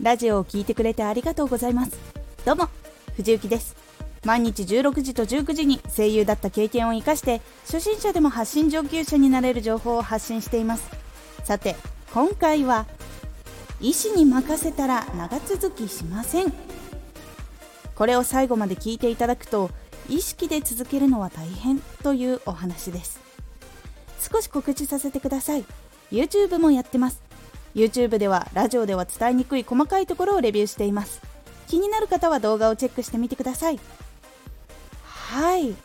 ラジオを聴いてくれてありがとうございます。どうも藤幸です。毎日16時と19時に声優だった経験を生かして初心者でも発信上級者になれる情報を発信しています。さて今回は医師に任せたら長続きしません。これを最後まで聞いていただくと意識で続けるのは大変というお話です。少し告知させてください。YouTube もやってます。YouTube ではラジオでは伝えにくい細かいところをレビューしています。気になる方は動画をチェックしてみてください。はい。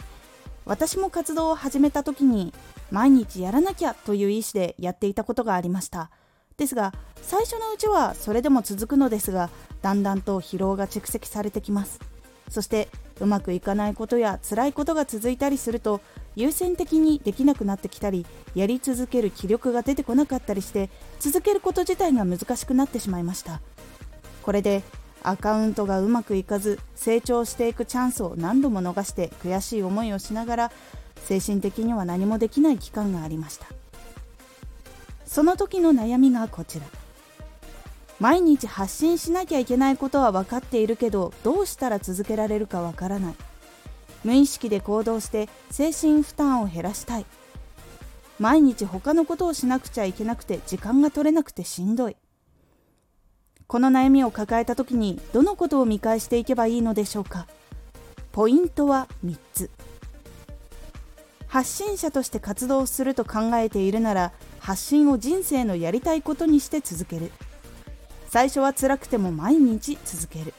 私も活動を始めた時に毎日やらなきゃという意思でやっていたことがありました。ですが最初のうちはそれでも続くのですがだんだんと疲労が蓄積されてきます。そしてうまくいかないことや辛いことが続いたりすると優先的にできなくなってきたりやり続ける気力が出てこなかったりして続けること自体が難しくなってしまいました。これでアカウントがうまくいかず成長していくチャンスを何度も逃して悔しい思いをしながら精神的には何もできない期間がありました。その時の悩みがこちら。毎日発信しなきゃいけないことは分かっているけどどうしたら続けられるかわからない。無意識で行動して精神負担を減らしたい。毎日他のことをしなくちゃいけなくて時間が取れなくてしんどい。この悩みを抱えた時にどのことを見返していけばいいのでしょうか。ポイントは3つ。発信者として活動すると考えているなら発信を人生のやりたいことにして続ける。最初は辛くても毎日続ける。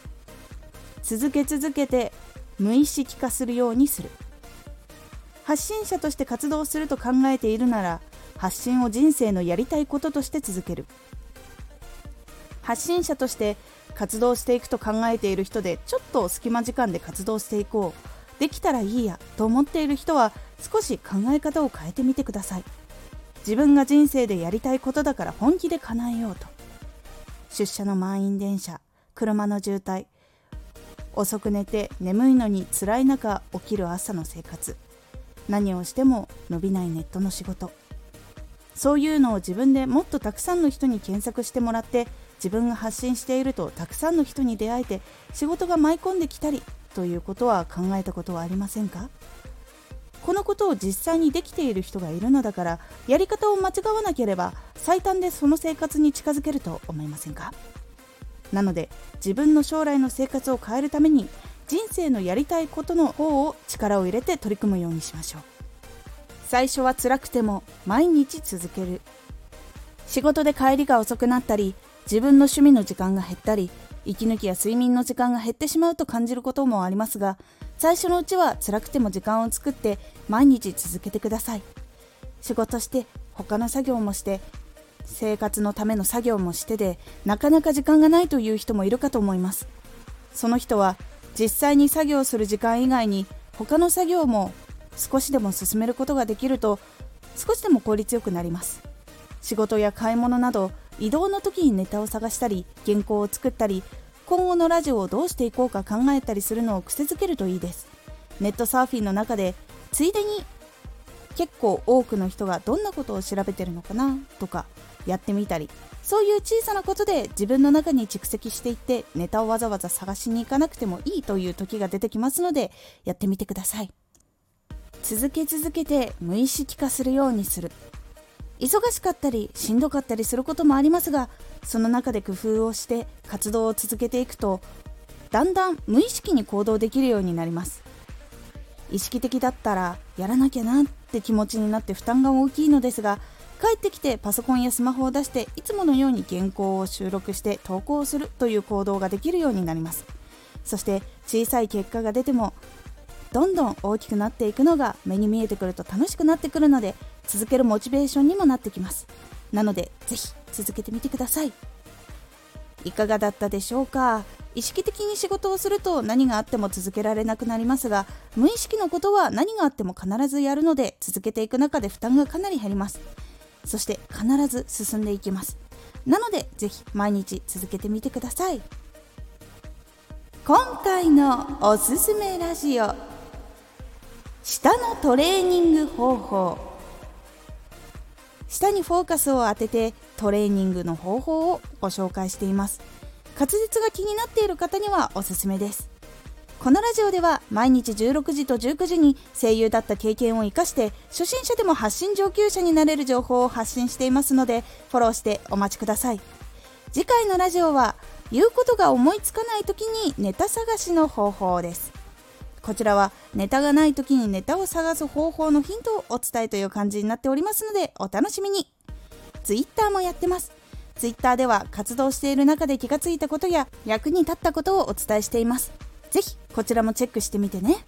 続け続けて無意識化するようにする。発信者として活動すると考えているなら発信を人生のやりたいこととして続ける。発信者として活動していくと考えている人でちょっと隙間時間で活動していこう。できたらいいやと思っている人は少し考え方を変えてみてください。自分が人生でやりたいことだから本気で叶えようと。出社の満員電車車の渋滞遅く寝て眠いのに辛い中起きる朝の生活。何をしても伸びないネットの仕事。そういうのを自分でもっとたくさんの人に検索してもらって自分が発信しているとたくさんの人に出会えて仕事が舞い込んできたりということは考えたことはありませんか？このことを実際にできている人がいるのだからやり方を間違わなければ最短でその生活に近づけると思いませんか？なので自分の将来の生活を変えるために人生のやりたいことの方を力を入れて取り組むようにしましょう。最初は辛くても毎日続ける。仕事で帰りが遅くなったり自分の趣味の時間が減ったり息抜きや睡眠の時間が減ってしまうと感じることもありますが最初のうちは辛くても時間を作って毎日続けてください。仕事して他の作業もして生活のための作業もしてでなかなか時間がないという人もいるかと思います。その人は実際に作業する時間以外に他の作業も少しでも進めることができると少しでも効率よくなります。仕事や買い物など移動の時にネタを探したり原稿を作ったり今後のラジオをどうしていこうか考えたりするのを癖づけるといいです。ネットサーフィンの中でついでに結構多くの人がどんなことを調べてるのかなとかやってみたり。そういう小さなことで自分の中に蓄積していってネタをわざわざ探しに行かなくてもいいという時が出てきますのでやってみてください。続け続けて無意識化するようにする。忙しかったりしんどかったりすることもありますがその中で工夫をして活動を続けていくとだんだん無意識に行動できるようになります。意識的だったらやらなきゃなって気持ちになって負担が大きいのですが帰ってきてパソコンやスマホを出していつものように原稿を収録して投稿するという行動ができるようになります。そして小さい結果が出てもどんどん大きくなっていくのが目に見えてくると楽しくなってくるので続けるモチベーションにもなってきます。なのでぜひ続けてみてください。いかがだったでしょうか？意識的に仕事をすると何があっても続けられなくなりますが無意識のことは何があっても必ずやるので続けていく中で負担がかなり減ります。そして必ず進んでいきます。なのでぜひ毎日続けてみてください。今回のおすすめラジオ。舌のトレーニング方法。舌にフォーカスを当ててトレーニングの方法をご紹介しています。滑舌が気になっている方にはおすすめです。このラジオでは毎日16時と19時に声優だった経験を生かして初心者でも発信上級者になれる情報を発信していますのでフォローしてお待ちください。次回のラジオは言うことが思いつかない時にネタ探しの方法です。こちらはネタがない時にネタを探す方法のヒントをお伝えという感じになっておりますのでお楽しみに。Twitter もやってます。Twitter では活動している中で気がついたことや役に立ったことをお伝えしています。是非こちらもチェックしてみてね。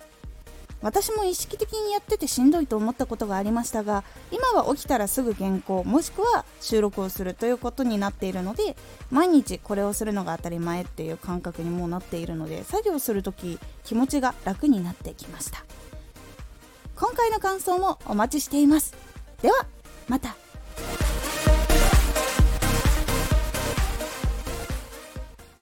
私も意識的にやっててしんどいと思ったことがありましたが今は起きたらすぐ原稿もしくは収録をするということになっているので毎日これをするのが当たり前っていう感覚にもなっているので作業する時気持ちが楽になってきました。今回の感想もお待ちしています。ではまた。